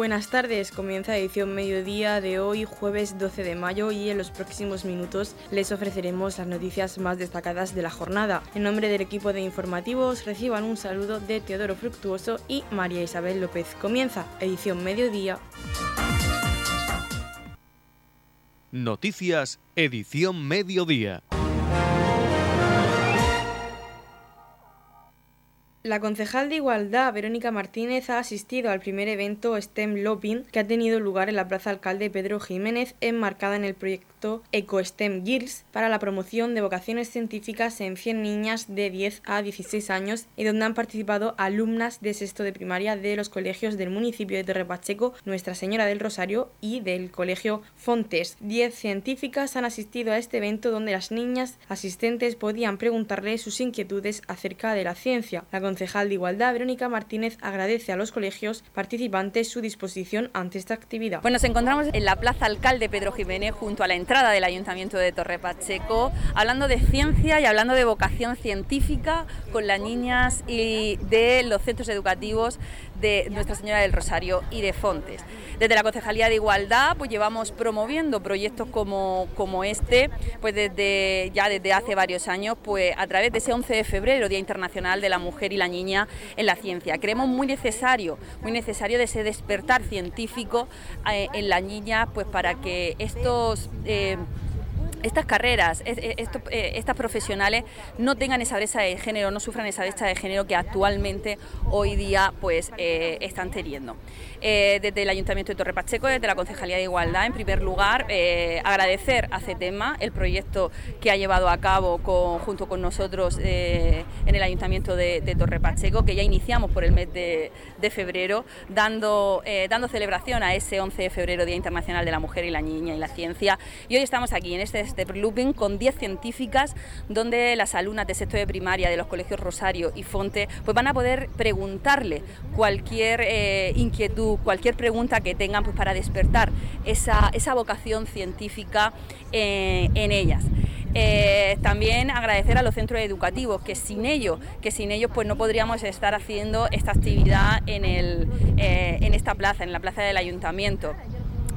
Buenas tardes, comienza edición mediodía de hoy, jueves 12 de mayo, y en los próximos minutos les ofreceremos las noticias más destacadas de la jornada. En nombre del equipo de informativos, reciban un saludo de Teodoro Fructuoso y María Isabel López. Comienza edición mediodía. Noticias, edición mediodía. La concejal de Igualdad, Verónica Martínez, ha asistido al primer evento STEM Lobbying que ha tenido lugar en la Plaza Alcalde Pedro Jiménez, enmarcada en el proyecto EcoSTEM Girls para la promoción de vocaciones científicas en 100 niñas de 10 a 16 años y donde han participado alumnas de sexto de primaria de los colegios del municipio de Torre Pacheco, Nuestra Señora del Rosario y del Colegio Fontes. Diez científicas han asistido a este evento donde las niñas asistentes podían preguntarle sus inquietudes acerca de la ciencia. La concejal de Igualdad, Verónica Martínez, agradece a los colegios participantes su disposición ante esta actividad. Pues nos encontramos en la Plaza Alcalde Pedro Jiménez, junto a la entrada del Ayuntamiento de Torre Pacheco, hablando de ciencia y hablando de vocación científica con las niñas y de los centros educativos de Nuestra Señora del Rosario y de Fontes. Desde la Concejalía de Igualdad pues llevamos promoviendo proyectos como, como este pues desde, ya desde hace varios años pues a través de ese 11 de febrero, Día Internacional de la Mujer y la Niña en la Ciencia. Creemos muy necesario, muy necesario de ese despertar científico eh, en la niña pues para que estos... Eh, estas carreras, eh, estas profesionales no tengan esa brecha de género, no sufran esa brecha de género que actualmente hoy día pues están teniendo. Eh, desde el Ayuntamiento de Torre Pacheco, desde la Concejalía de Igualdad, en primer lugar, eh, agradecer a CETEMA el proyecto que ha llevado a cabo junto con nosotros eh, en el Ayuntamiento de, Torre Pacheco, que ya iniciamos por el mes de, febrero, dando, dando celebración a ese 11 de febrero, Día Internacional de la Mujer y la Niña y la Ciencia. Y hoy estamos aquí en este Step Looping con 10 científicas, donde las alumnas de sexto de primaria de los colegios Rosario y Fonte pues van a poder preguntarle cualquier inquietud cualquier pregunta que tengan pues, para despertar esa, vocación científica eh, en ellas. Eh, también agradecer a los centros educativos, que sin ellos, que sin ellos pues no podríamos estar haciendo esta actividad en, el, eh, en esta plaza, en la plaza del ayuntamiento.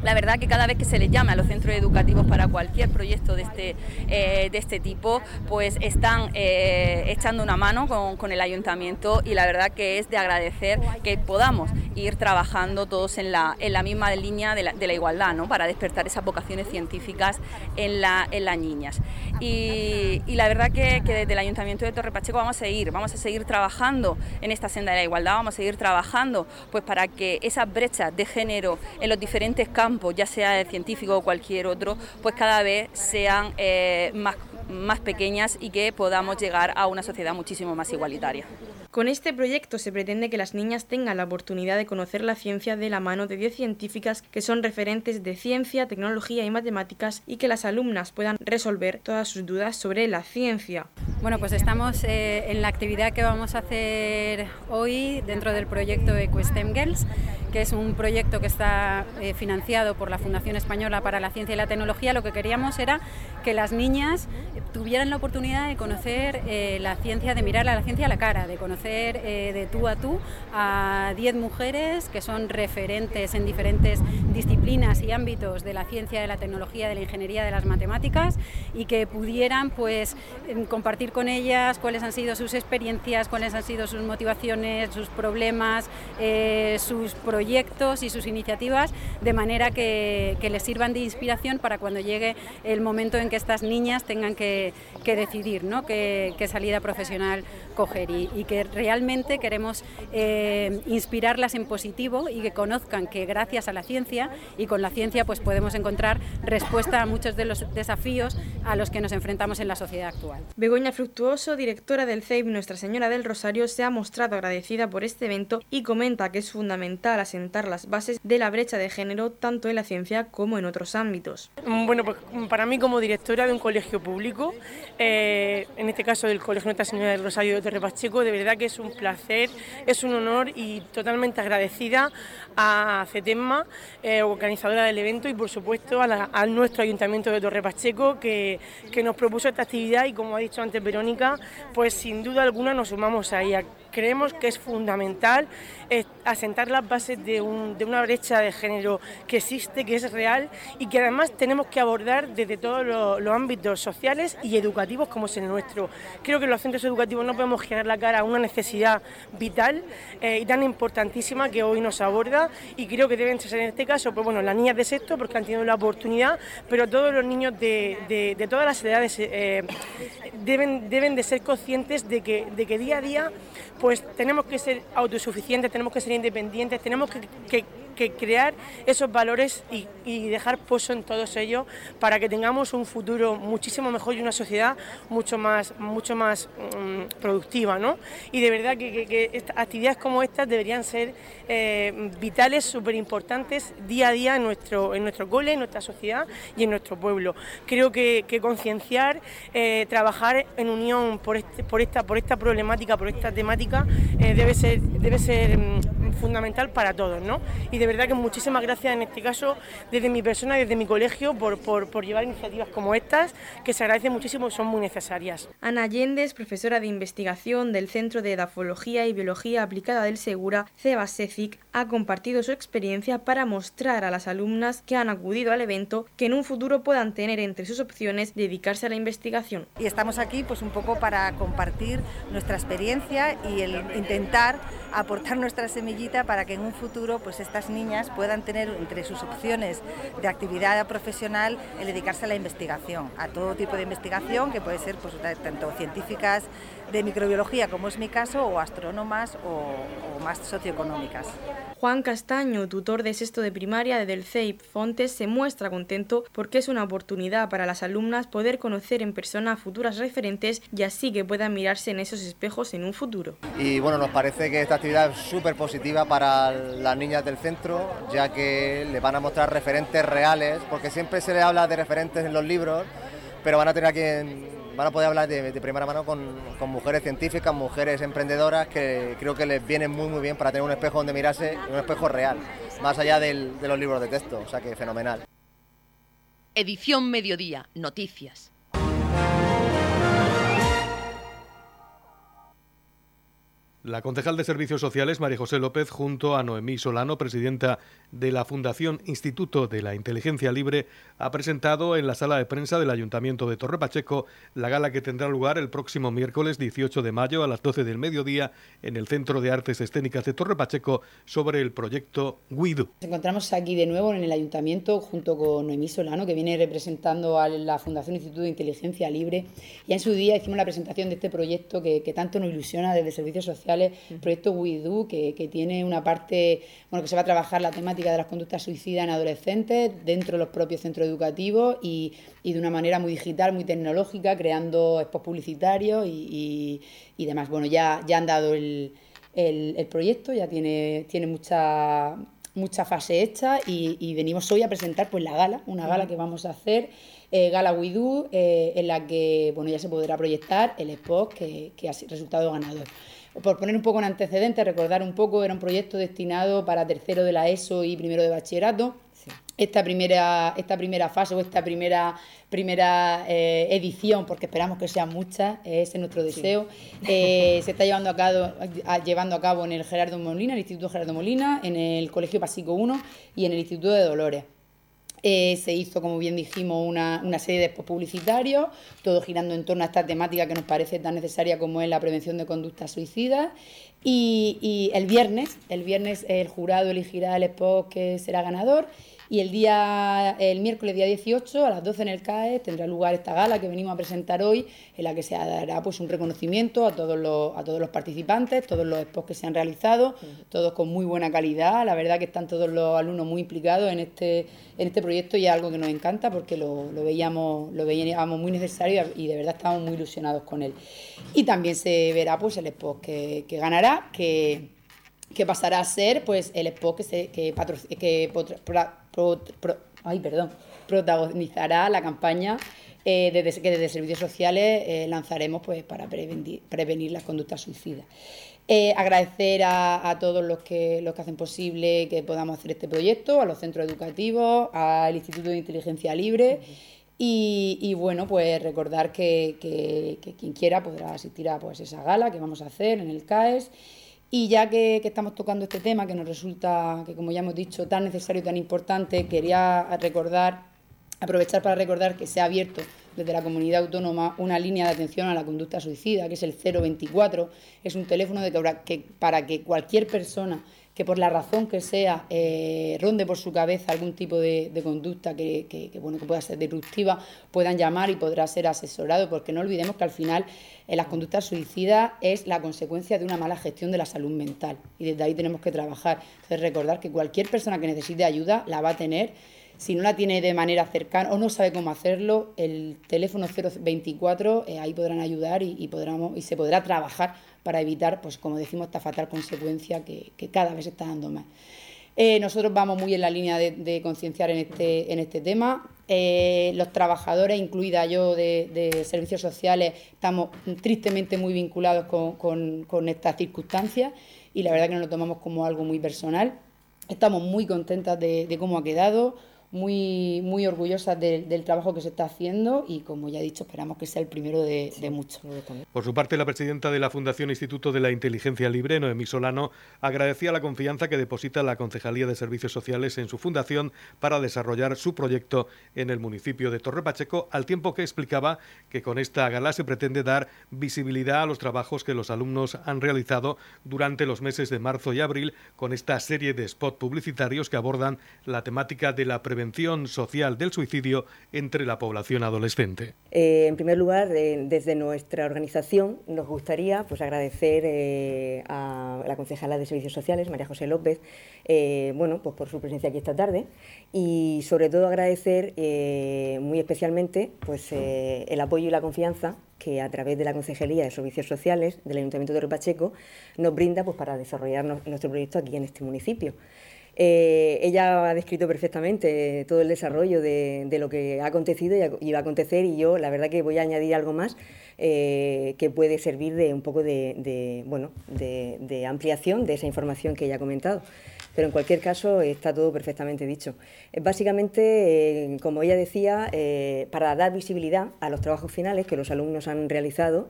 La verdad que cada vez que se les llama a los centros educativos para cualquier proyecto de este, eh, de este tipo, pues están eh, echando una mano con, el ayuntamiento y la verdad que es de agradecer que podamos ir trabajando todos en la, en la misma línea de la, igualdad, ¿no? para despertar esas vocaciones científicas en, la, en las niñas. Y, la verdad que, desde el ayuntamiento de Torre Pacheco vamos a seguir, vamos a seguir trabajando en esta senda de la igualdad, vamos a seguir trabajando pues para que esas brechas de género en los diferentes campos ya sea el científico o cualquier otro, pues cada vez sean eh, más, más pequeñas y que podamos llegar a una sociedad muchísimo más igualitaria. Con este proyecto se pretende que las niñas tengan la oportunidad de conocer la ciencia de la mano de 10 científicas que son referentes de ciencia, tecnología y matemáticas y que las alumnas puedan resolver todas sus dudas sobre la ciencia. Bueno, pues estamos eh, en la actividad que vamos a hacer hoy dentro del proyecto EcoSTEM Girls, que es un proyecto que está eh, financiado por la Fundación Española para la Ciencia y la Tecnología. Lo que queríamos era que las niñas tuvieran la oportunidad de conocer eh, la ciencia, de mirar a la ciencia a la cara, de conocer eh, de tú a tú a 10 mujeres que son referentes en diferentes disciplinas y ámbitos de la ciencia, de la tecnología, de la ingeniería, de las matemáticas y que pudieran pues em, compartir con ellas cuáles han sido sus experiencias, cuáles han sido sus motivaciones, sus problemas, eh, sus proyectos y sus iniciativas de manera que, les sirvan de inspiración para cuando llegue el momento en que estas niñas tengan que, decidir ¿no? qué, salida profesional coger y que realmente queremos eh, inspirarlas en positivo y que conozcan que gracias a la ciencia y con la ciencia pues podemos encontrar respuesta a muchos de los desafíos a los que nos enfrentamos en la sociedad actual. Begoña Fructuoso, directora del CEIP Nuestra Señora del Rosario, se ha mostrado agradecida por este evento y comenta que es fundamental asentar las bases de la brecha de género tanto en la ciencia como en otros ámbitos. Bueno, pues para mí como directora de un colegio público, eh, en este caso del Colegio Nuestra Señora del Rosario de Torre Pacheco, de verdad que es un placer, es un honor y totalmente agradecida a CETEMA, eh, organizadora del evento, y por supuesto a, nuestro Ayuntamiento de Torre Pacheco que, que nos propuso esta actividad y como ha dicho antes Verónica, pues sin duda alguna nos sumamos a ella. Creemos que es fundamental eh, asentar las bases de, una brecha de género que existe, que es real y que además tenemos que abordar desde todos los, ámbitos sociales y educativos como es el nuestro. Creo que los centros educativos no podemos girar la cara a una necesidad vital eh, y tan importantísima que hoy nos aborda y creo que deben ser en este caso, pues bueno, las niñas de sexto porque han tenido la oportunidad, pero todos los niños de, todas las edades eh, deben, deben de ser conscientes de que, de que día a día pues tenemos que ser autosuficientes, tenemos que ser independientes, tenemos que, crear esos valores y, dejar pozo en todos ellos para que tengamos un futuro muchísimo mejor y una sociedad mucho más, mucho más mm, productiva. ¿no? Y de verdad que, actividades como estas deberían ser eh, vitales, súper importantes día a día en nuestro, en nuestro cole, en nuestra sociedad y en nuestro pueblo. Creo que, concienciar, eh, trabajar en unión por, este, por, esta, por esta problemática, por esta temática, eh, debe ser, debe ser mm, fundamental para todos. ¿no? Y de verdad que muchísimas gracias en este caso desde mi persona, desde mi colegio, por, por, llevar iniciativas como estas, que se agradecen muchísimo y son muy necesarias. Ana Allende profesora de investigación del Centro de Edafología y Biología Aplicada del Segura, CEBASECIC, ha compartido su experiencia para mostrar a las alumnas que han acudido al evento que en un futuro puedan tener entre sus opciones dedicarse a la investigación. Y estamos aquí pues un poco para compartir nuestra experiencia y el intentar aportar nuestra para que en un futuro pues estas niñas puedan tener entre sus opciones de actividad profesional el dedicarse a la investigación, a todo tipo de investigación que puede ser pues, tanto científicas de microbiología, como es mi caso, o astrónomas o, más socioeconómicas. Juan Castaño, tutor de sexto de primaria del CEIP Fontes, se muestra contento porque es una oportunidad para las alumnas poder conocer en persona a futuras referentes y así que puedan mirarse en esos espejos en un futuro. Y bueno, nos parece que esta actividad es súper positiva para las niñas del centro, ya que le van a mostrar referentes reales, porque siempre se le habla de referentes en los libros, pero van a tener aquí en van a poder hablar de, primera mano con, mujeres científicas, mujeres emprendedoras que creo que les viene muy muy bien para tener un espejo donde mirarse, un espejo real, más allá de los libros de texto, o sea que fenomenal. Edición Mediodía, Noticias. La concejal de Servicios Sociales, María José López, junto a Noemí Solano, presidenta de la Fundación Instituto de la Inteligencia Libre, ha presentado en la sala de prensa del Ayuntamiento de Torre Pacheco la gala que tendrá lugar el próximo miércoles 18 de mayo a las 12 del mediodía en el Centro de Artes Escénicas de Torre Pacheco sobre el proyecto Guido. Nos encontramos aquí de nuevo en el Ayuntamiento junto con Noemí Solano, que viene representando a la Fundación Instituto de Inteligencia Libre. Y en su día hicimos la presentación de este proyecto que, que tanto nos ilusiona desde Servicios Sociales el proyecto WeDo, que, que, tiene una parte, bueno, que se va a trabajar la temática de las conductas suicidas en adolescentes dentro de los propios centros educativos y, y de una manera muy digital, muy tecnológica, creando spots publicitarios y, y, demás. Bueno, ya, ya han dado el, el, proyecto, ya tiene, tiene mucha mucha fase hecha y, venimos hoy a presentar pues la gala, una gala que vamos a hacer, eh, Gala WeDo, eh, en la que bueno, ya se podrá proyectar el spot que, que ha resultado ganador por poner un poco en antecedentes, recordar un poco, era un proyecto destinado para tercero de la ESO y primero de bachillerato. Esta, primera, esta primera fase o esta primera, primera eh, edición, porque esperamos que sean muchas, ese es nuestro deseo, eh, se está llevando a, cabo, llevando a cabo en el Gerardo Molina, el Instituto Gerardo Molina, en el Colegio Pasico 1 y en el Instituto de Dolores. Eh, se hizo, como bien dijimos, una, una, serie de publicitarios, todo girando en torno a esta temática que nos parece tan necesaria como es la prevención de conductas suicidas. Y, y el viernes, el viernes el jurado elegirá el spot que será ganador y el día el miércoles día 18 a las 12 en el CAE tendrá lugar esta gala que venimos a presentar hoy en la que se dará pues un reconocimiento a todos los a todos los participantes, todos los spots que se han realizado, todos con muy buena calidad, la verdad que están todos los alumnos muy implicados en este en este proyecto y es algo que nos encanta porque lo, lo veíamos lo veíamos muy necesario y de verdad estamos muy ilusionados con él. Y también se verá pues el spot que, que ganará, que que pasará a ser pues el spot que, que, ay, perdón, protagonizará la campaña eh, que desde Servicios Sociales eh, lanzaremos pues, para prevenir, prevenir las conductas suicidas. Eh, agradecer a, todos los que, los que hacen posible que podamos hacer este proyecto, a los centros educativos, al Instituto de Inteligencia Libre. Y, bueno, pues recordar que, que, quien quiera podrá asistir a pues, esa gala que vamos a hacer en el CAES Y ya que, estamos tocando este tema, que nos resulta, que como ya hemos dicho, tan necesario y tan importante, quería recordar, aprovechar para recordar que se ha abierto desde la comunidad autónoma una línea de atención a la conducta suicida, que es el 024. Es un teléfono de que, para que cualquier persona que por la razón que sea eh, ronde por su cabeza algún tipo de, conducta que, bueno, que pueda ser disruptiva, puedan llamar y podrá ser asesorado, porque no olvidemos que al final eh, las conductas suicidas es la consecuencia de una mala gestión de la salud mental y desde ahí tenemos que trabajar. Entonces recordar que cualquier persona que necesite ayuda la va a tener. Si no la tiene de manera cercana o no sabe cómo hacerlo, el teléfono 024, eh, ahí podrán ayudar y, y, se podrá trabajar para evitar, pues como decimos, esta fatal consecuencia que, cada vez está dando más. Eh, nosotros vamos muy en la línea de, concienciar en este, en este tema. Eh, los trabajadores, incluida yo de, servicios sociales, estamos tristemente muy vinculados con, con estas circunstancias y la verdad que nos lo tomamos como algo muy personal. Estamos muy contentas de cómo ha quedado muy, muy orgullosas del trabajo que se está haciendo y, como ya he dicho, esperamos que sea el primero de, muchos. Por su parte, la presidenta de la Fundación Instituto de la Inteligencia Libre, Noemí Solano, agradecía la confianza que deposita la Concejalía de Servicios Sociales en su fundación para desarrollar su proyecto en el municipio de Torre Pacheco, al tiempo que explicaba que con esta gala se pretende dar visibilidad a los trabajos que los alumnos han realizado durante los meses de marzo y abril con esta serie de spots publicitarios que abordan la temática de la prevención social del suicidio entre la población adolescente. Eh, en primer lugar, desde nuestra organización nos gustaría pues, agradecer eh, a la concejala de Servicios Sociales, María José López, eh, bueno, pues por su presencia aquí esta tarde y sobre todo agradecer muy especialmente pues, el apoyo y la confianza que a través de la Concejalía de Servicios Sociales del Ayuntamiento de Repacheco nos brinda pues, para desarrollar nuestro proyecto aquí en este municipio. Eh, ella ha descrito perfectamente todo el desarrollo de, lo que ha acontecido y, va a acontecer y yo la verdad que voy a añadir algo más eh, que puede servir de un poco de, bueno, de, ampliación de esa información que ella ha comentado. Pero en cualquier caso está todo perfectamente dicho. Eh, básicamente, como ella decía, para dar visibilidad a los trabajos finales que los alumnos han realizado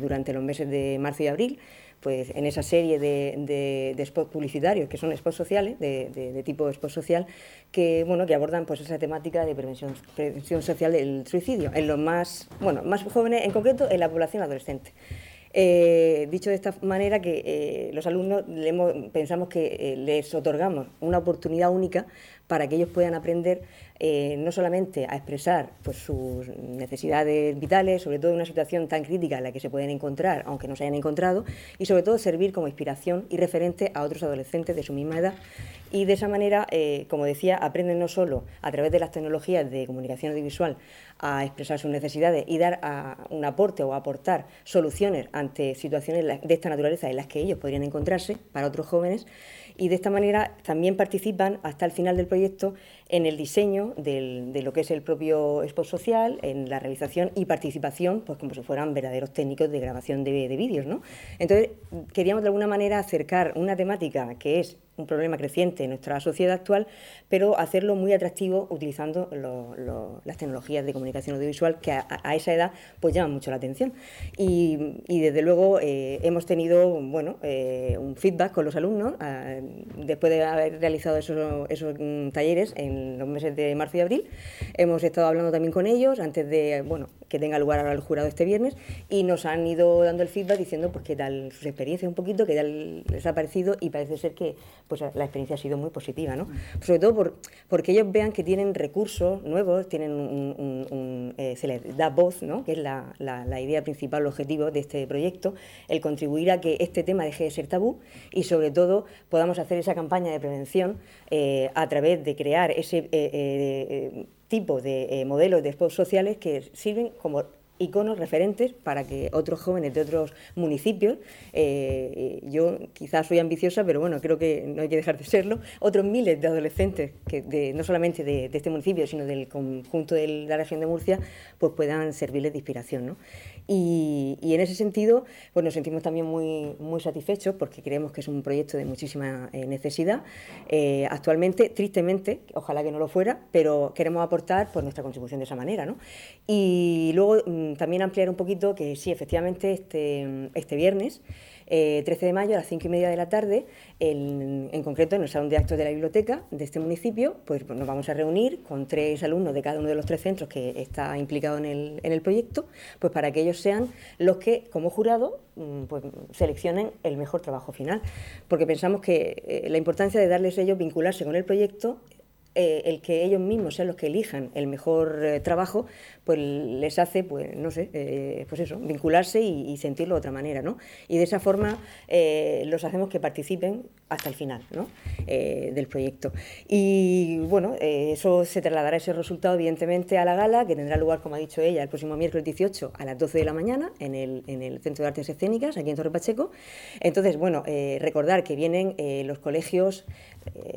durante los meses de marzo y abril, pues en esa serie de, de, spots publicitarios, que son spots sociales, de, de, tipo spot social, que, bueno, que abordan pues, esa temática de prevención, prevención social del suicidio, en los más, bueno, más jóvenes, en concreto en la población adolescente. Eh, dicho de esta manera, que eh, los alumnos pensamos que eh, les otorgamos una oportunidad única para que ellos puedan aprender eh, no solamente a expresar pues, sus necesidades vitales, sobre todo en una situación tan crítica en la que se pueden encontrar, aunque no se hayan encontrado, y sobre todo servir como inspiración y referente a otros adolescentes de su misma edad. Y de esa manera, eh, como decía, aprenden no solo a través de las tecnologías de comunicación audiovisual a expresar sus necesidades y dar un aporte o aportar soluciones ante situaciones de esta naturaleza en las que ellos podrían encontrarse para otros jóvenes, y de esta manera también participan hasta el final del proyecto en el diseño de lo que es el propio Expo Social, en la realización y participación, pues como si fueran verdaderos técnicos de grabación de, de vídeos. ¿no? Entonces, queríamos de alguna manera acercar una temática que es un problema creciente en nuestra sociedad actual, pero hacerlo muy atractivo utilizando las tecnologías de comunicación audiovisual que a, esa edad pues llaman mucho la atención. Y, desde luego eh, hemos tenido bueno, eh, un feedback con los alumnos ah, después de haber realizado esos, esos mm, talleres en los meses de marzo y abril. Hemos estado hablando también con ellos antes de bueno, que tenga lugar ahora el jurado este viernes y nos han ido dando el feedback diciendo pues qué tal sus experiencias un poquito, qué tal les ha parecido y parece ser que pues la experiencia ha sido muy positiva, ¿no? Sobre todo por, porque ellos vean que tienen recursos nuevos, tienen un, eh, se les da voz, ¿no? Que es la, la, idea principal, el objetivo de este proyecto, el contribuir a que este tema deje de ser tabú y sobre todo podamos hacer esa campaña de prevención eh, a través de crear ese eh, tipo de modelos de spots sociales que sirven como iconos referentes para que otros jóvenes de otros municipios, eh, yo quizás soy ambiciosa, pero bueno, creo que no hay que dejar de serlo, otros miles de adolescentes, que no solamente de, este municipio, sino del conjunto de la región de Murcia, pues puedan servirles de inspiración. ¿no? Y, en ese sentido, pues nos sentimos también muy, muy satisfechos porque creemos que es un proyecto de muchísima eh, necesidad. Eh, actualmente, tristemente, ojalá que no lo fuera, pero queremos aportar pues, nuestra contribución de esa manera. ¿no? Y luego mm, también ampliar un poquito que sí, efectivamente, este, este viernes 13 de mayo a las 5 y media de la tarde, en, concreto en el Salón de Actos de la Biblioteca de este municipio, pues nos vamos a reunir con tres alumnos de cada uno de los tres centros que está implicado en el, en el proyecto, pues para que ellos sean los que, como jurado, mm, pues, seleccionen el mejor trabajo final. Porque pensamos que eh, la importancia de darles ellos vincularse con el proyecto eh, el que ellos mismos sean los que elijan el mejor eh, trabajo, pues les hace, pues no sé, eh, pues eso, vincularse y, sentirlo de otra manera, ¿no? Y de esa forma los hacemos que participen hasta el final, ¿no? del proyecto. Y bueno, eso se trasladará ese resultado evidentemente a la gala, que tendrá lugar, como ha dicho ella, el próximo miércoles 18 a las 12 de la mañana en el, en el Centro de Artes Escénicas, aquí en Torre Pacheco. Entonces, bueno, recordar que vienen los colegios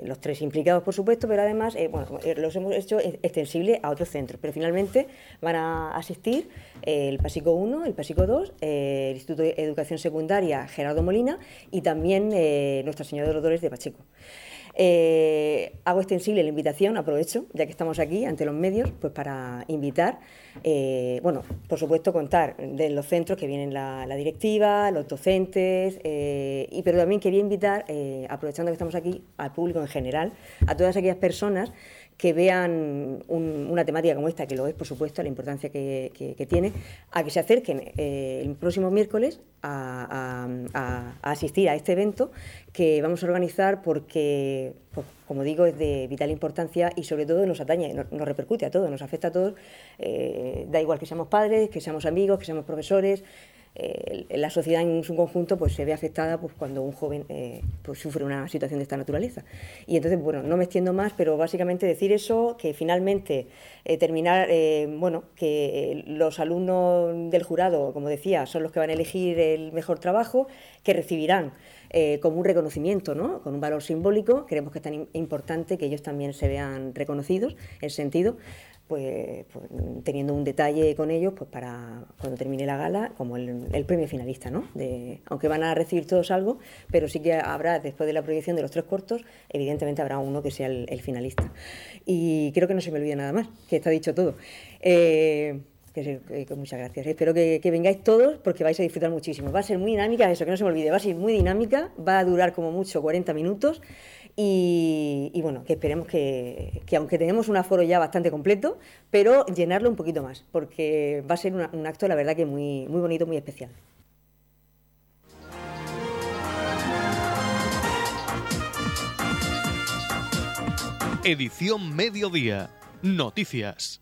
los tres implicados, por supuesto, pero además eh, bueno, eh, los hemos hecho extensible a otros centros. Pero finalmente van a asistir el PASICO 1, el PASICO 2, el Instituto de Educación Secundaria Gerardo Molina y también Nuestra Señora de los Dolores de Pacheco. Eh, hago extensible la invitación, aprovecho, ya que estamos aquí ante los medios, pues para invitar, eh, bueno, por supuesto contar de los centros que vienen la, directiva, los docentes, eh, y, pero también quería invitar, aprovechando que estamos aquí, al público en general, a todas aquellas personas que vean una temática como esta, que lo es, por supuesto, la importancia que, tiene, a que se acerquen eh, el próximo miércoles a, asistir a este evento que vamos a organizar porque, pues, como digo, es de vital importancia y sobre todo nos atañe, nos, repercute a todos, nos afecta a todos, eh, da igual que seamos padres, que seamos amigos, que seamos profesores, eh, la sociedad en su conjunto pues, se ve afectada pues, cuando un joven eh, pues, sufre una situación de esta naturaleza. Y entonces, bueno, no me extiendo más, pero básicamente decir eso, que finalmente eh, terminar, bueno, que los alumnos del jurado, como decía, son los que van a elegir el mejor trabajo, que recibirán como un reconocimiento, ¿no? con un valor simbólico. Creemos que es tan importante que ellos también se vean reconocidos en sentido pues, pues, teniendo un detalle con ellos pues para cuando termine la gala como el, premio finalista, ¿no? Aunque van a recibir todos algo, pero sí que habrá, después de la proyección de los tres cortos, evidentemente habrá uno que sea el, finalista. Y creo que no se me olvide nada más, que está dicho todo. Eh, que, muchas gracias. Espero que, que, vengáis todos porque vais a disfrutar muchísimo. Va a ser muy dinámica, eso que no se me olvide, va a ser muy dinámica, va a durar como mucho 40 minutos y, bueno, que esperemos que, aunque tenemos un aforo ya bastante completo, pero llenarlo un poquito más, porque va a ser un acto, la verdad, que muy, muy bonito, muy especial. Edición Mediodía. Noticias.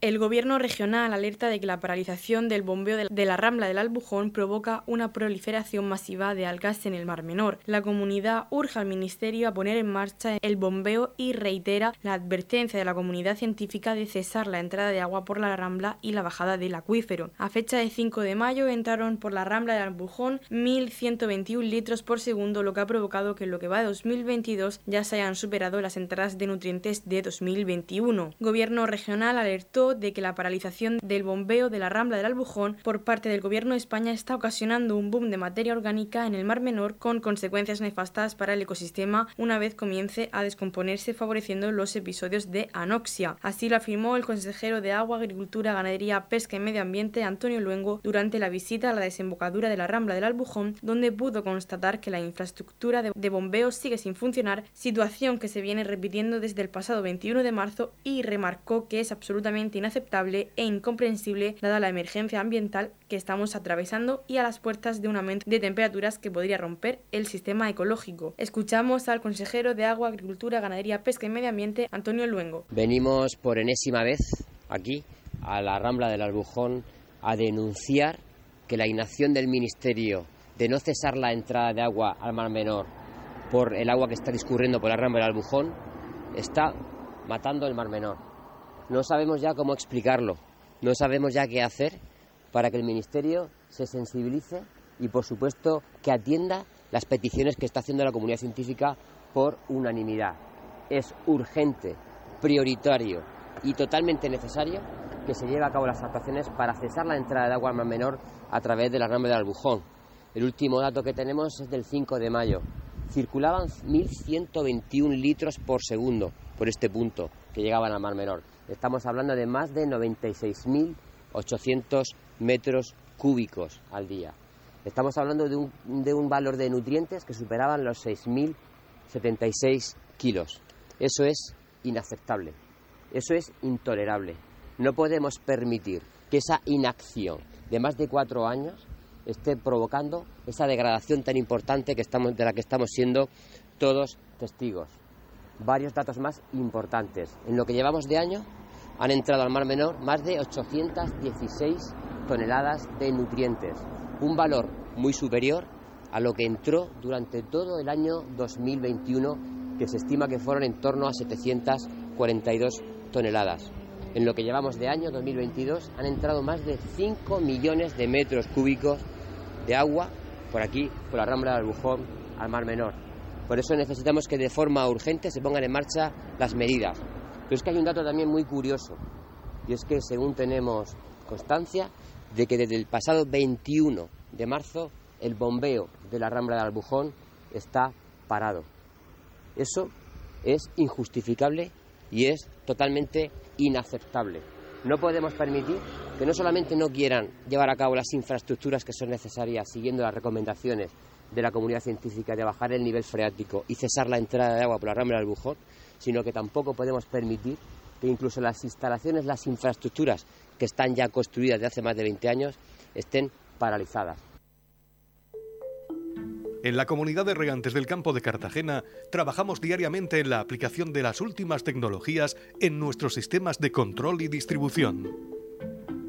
El gobierno regional alerta de que la paralización del bombeo de la rambla del Albujón provoca una proliferación masiva de algas en el Mar Menor. La comunidad urge al Ministerio a poner en marcha el bombeo y reitera la advertencia de la comunidad científica de cesar la entrada de agua por la rambla y la bajada del acuífero. A fecha de 5 de mayo entraron por la rambla del Albujón 1.121 litros por segundo, lo que ha provocado que en lo que va de 2022 ya se hayan superado las entradas de nutrientes de 2021. Gobierno regional alertó de que la paralización del bombeo de la Rambla del Albujón por parte del Gobierno de España está ocasionando un boom de materia orgánica en el Mar Menor con consecuencias nefastas para el ecosistema una vez comience a descomponerse favoreciendo los episodios de anoxia. Así lo afirmó el consejero de Agua, Agricultura, Ganadería, Pesca y Medio Ambiente Antonio Luengo durante la visita a la desembocadura de la Rambla del Albujón donde pudo constatar que la infraestructura de, bombeo sigue sin funcionar, situación que se viene repitiendo desde el pasado 21 de marzo y remarcó que es absolutamente inaceptable e incomprensible dada la emergencia ambiental que estamos atravesando y a las puertas de un aumento de temperaturas que podría romper el sistema ecológico. Escuchamos al consejero de Agua, Agricultura, Ganadería, Pesca y Medio Ambiente, Antonio Luengo. Venimos por enésima vez aquí a la Rambla del Albujón a denunciar que la inacción del Ministerio de no cesar la entrada de agua al Mar Menor por el agua que está discurriendo por la Rambla del Albujón está matando el Mar Menor no sabemos ya cómo explicarlo, no sabemos ya qué hacer para que el Ministerio se sensibilice y, por supuesto, que atienda las peticiones que está haciendo la comunidad científica por unanimidad. Es urgente, prioritario y totalmente necesario que se lleve a cabo las actuaciones para cesar la entrada de agua al mar menor a través de la rama del Albujón. El último dato que tenemos es del 5 de mayo. Circulaban 1.121 litros por segundo por este punto que llegaban al mar menor. Estamos hablando de más de 96.800 metros cúbicos al día. Estamos hablando de un, de un valor de nutrientes que superaban los 6.076 kilos. Eso es inaceptable. Eso es intolerable. No podemos permitir que esa inacción de más de cuatro años esté provocando esa degradación tan importante que estamos, de la que estamos siendo todos testigos. Varios datos más importantes. En lo que llevamos de año han entrado al Mar Menor más de 816 toneladas de nutrientes, un valor muy superior a lo que entró durante todo el año 2021, que se estima que fueron en torno a 742 toneladas. En lo que llevamos de año 2022 han entrado más de 5 millones de metros cúbicos de agua por aquí, por la rambla del Albujón, al Mar Menor. Por eso necesitamos que de forma urgente se pongan en marcha las medidas. Pero es que hay un dato también muy curioso, y es que según tenemos constancia de que desde el pasado 21 de marzo el bombeo de la rambla del Albujón está parado. Eso es injustificable y es totalmente inaceptable. No podemos permitir que no solamente no quieran llevar a cabo las infraestructuras que son necesarias siguiendo las recomendaciones de la comunidad científica de bajar el nivel freático y cesar la entrada de agua por la rambla del Bujón, sino que tampoco podemos permitir que incluso las instalaciones, las infraestructuras que están ya construidas de hace más de 20 años estén paralizadas. En la comunidad de regantes del campo de Cartagena trabajamos diariamente en la aplicación de las últimas tecnologías en nuestros sistemas de control y distribución.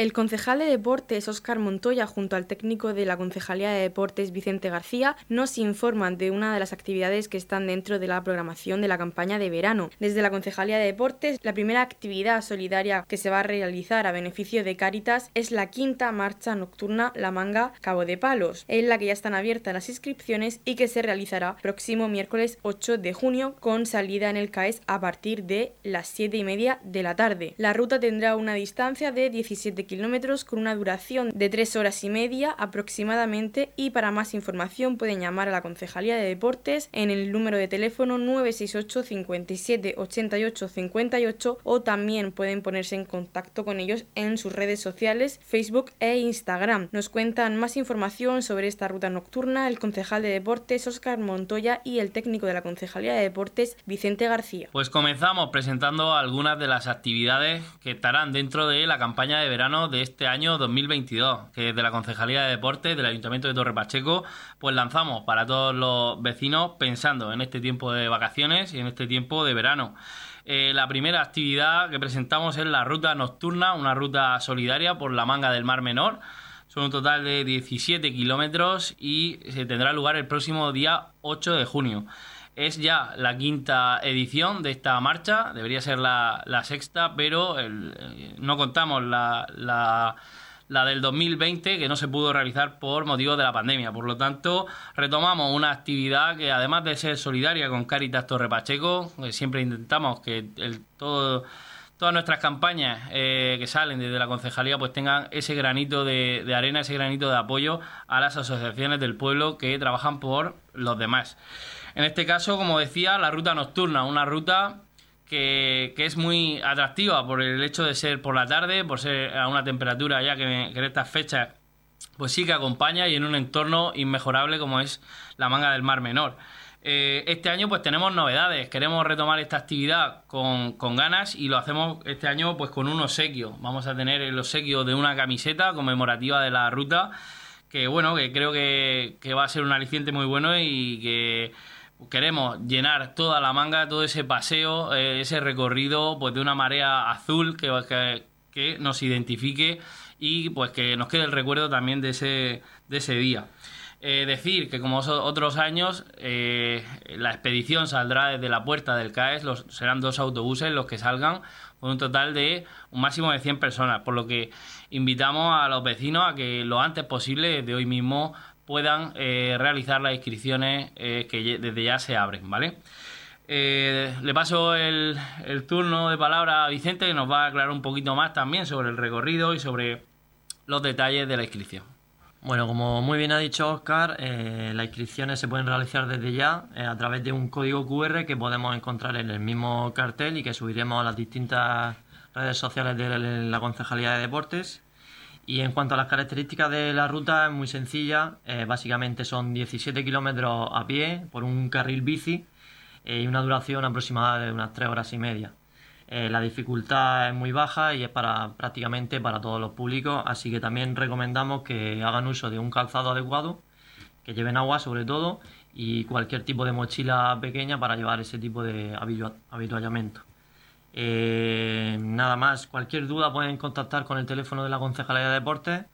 El concejal de deportes Óscar Montoya junto al técnico de la Concejalía de Deportes Vicente García nos informan de una de las actividades que están dentro de la programación de la campaña de verano. Desde la Concejalía de Deportes, la primera actividad solidaria que se va a realizar a beneficio de Cáritas es la quinta marcha nocturna La Manga Cabo de Palos, en la que ya están abiertas las inscripciones y que se realizará próximo miércoles 8 de junio con salida en el CAES a partir de las 7 y media de la tarde. La ruta tendrá una distancia de 17 kilómetros con una duración de 3 horas y media aproximadamente y para más información pueden llamar a la Concejalía de Deportes en el número de teléfono 968 57 88 58 o también pueden ponerse en contacto con ellos en sus redes sociales Facebook e Instagram. Nos cuentan más información sobre esta ruta nocturna el concejal de Deportes Óscar Montoya y el técnico de la Concejalía de Deportes Vicente García. Pues comenzamos presentando algunas de las actividades que estarán dentro de la campaña de verano de este año 2022, que desde la Concejalía de Deportes del Ayuntamiento de Torre Pacheco, pues lanzamos para todos los vecinos pensando en este tiempo de vacaciones y en este tiempo de verano. Eh, la primera actividad que presentamos es la ruta nocturna, una ruta solidaria por la manga del Mar Menor. Son un total de 17 kilómetros y se tendrá lugar el próximo día 8 de junio. Es ya la quinta edición de esta marcha, debería ser la, sexta, pero eh, no contamos la, la, del 2020 que no se pudo realizar por motivo de la pandemia. Por lo tanto, retomamos una actividad que además de ser solidaria con Caritas Torre Pacheco, siempre intentamos que el, todo todas nuestras campañas eh, que salen desde la concejalía pues tengan ese granito de, arena, ese granito de apoyo a las asociaciones del pueblo que trabajan por los demás. En este caso, como decía, la ruta nocturna, una ruta que, es muy atractiva por el hecho de ser por la tarde, por ser a una temperatura ya que, en estas fechas pues sí que acompaña y en un entorno inmejorable como es la manga del Mar Menor. Eh, este año pues tenemos novedades, queremos retomar esta actividad con, ganas y lo hacemos este año pues con un obsequio. Vamos a tener el obsequio de una camiseta conmemorativa de la ruta que bueno, que creo que, que va a ser un aliciente muy bueno y que queremos llenar toda la manga, todo ese paseo, eh, ese recorrido, pues de una marea azul que, nos identifique y pues que nos quede el recuerdo también de ese, de ese día. Eh, decir que como otros años, eh, la expedición saldrá desde la puerta del CAES, serán dos autobuses los que salgan, con un total de un máximo de 100 personas, por lo que invitamos a los vecinos a que lo antes posible, de hoy mismo, puedan eh, realizar las inscripciones que desde ya se abren, ¿vale? le paso el, turno de palabra a Vicente, que nos va a aclarar un poquito más también sobre el recorrido y sobre los detalles de la inscripción. Bueno, como muy bien ha dicho Oscar, eh, las inscripciones se pueden realizar desde ya eh, a través de un código QR que podemos encontrar en el mismo cartel y que subiremos a las distintas redes sociales de la Concejalía de Deportes. Y en cuanto a las características de la ruta, es muy sencilla. Eh, básicamente son 17 kilómetros a pie por un carril bici y una duración aproximada de unas 3 horas y media. Eh, la dificultad es muy baja y es para prácticamente para todos los públicos, así que también recomendamos que hagan uso de un calzado adecuado, que lleven agua sobre todo y cualquier tipo de mochila pequeña para llevar ese tipo de habituallamiento. Eh, nada más, cualquier duda pueden contactar con el teléfono de la Concejalía de Deportes,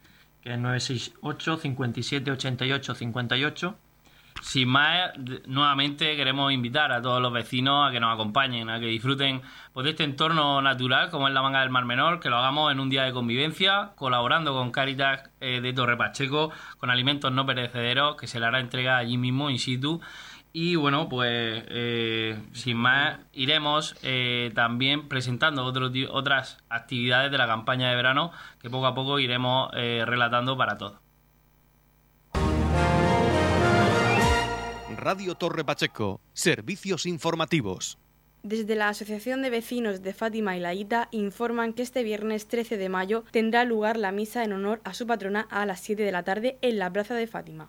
que es 968 57 88 58 sin más, nuevamente queremos invitar a todos los vecinos a que nos acompañen, a que disfruten pues, de este entorno natural como es la manga del Mar Menor, que lo hagamos en un día de convivencia, colaborando con Caritas eh, de Torre Pacheco, con alimentos no perecederos, que se le hará entrega allí mismo, in situ. Y bueno, pues eh, sin más, iremos eh, también presentando otras actividades de la campaña de verano que poco a poco iremos relatando para todos. Radio Torre Pacheco, servicios informativos. Desde la Asociación de Vecinos de Fátima y Laíta informan que este viernes 13 de mayo tendrá lugar la misa en honor a su patrona a las 7 de la tarde en la Plaza de Fátima.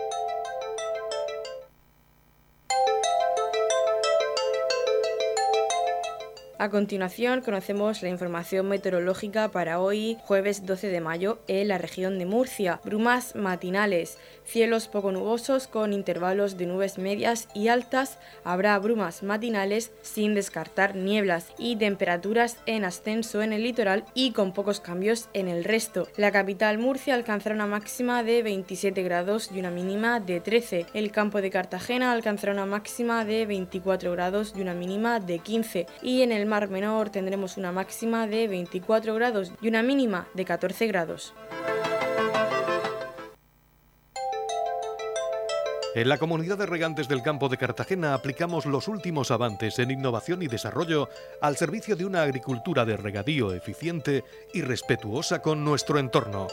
A continuación conocemos la información meteorológica para hoy, jueves 12 de mayo, en la región de Murcia. Brumas matinales, cielos poco nubosos con intervalos de nubes medias y altas. Habrá brumas matinales sin descartar nieblas y temperaturas en ascenso en el litoral y con pocos cambios en el resto. La capital Murcia alcanzará una máxima de 27 grados y una mínima de 13. El campo de Cartagena alcanzará una máxima de 24 grados y una mínima de 15. Y en el Mar Menor tendremos una máxima de 24 grados y una mínima de 14 grados. En la comunidad de regantes del campo de Cartagena aplicamos los últimos avances en innovación y desarrollo al servicio de una agricultura de regadío eficiente y respetuosa con nuestro entorno.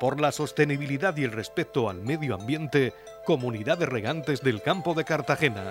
Por la sostenibilidad y el respeto al medio ambiente, Comunidad de Regantes del Campo de Cartagena.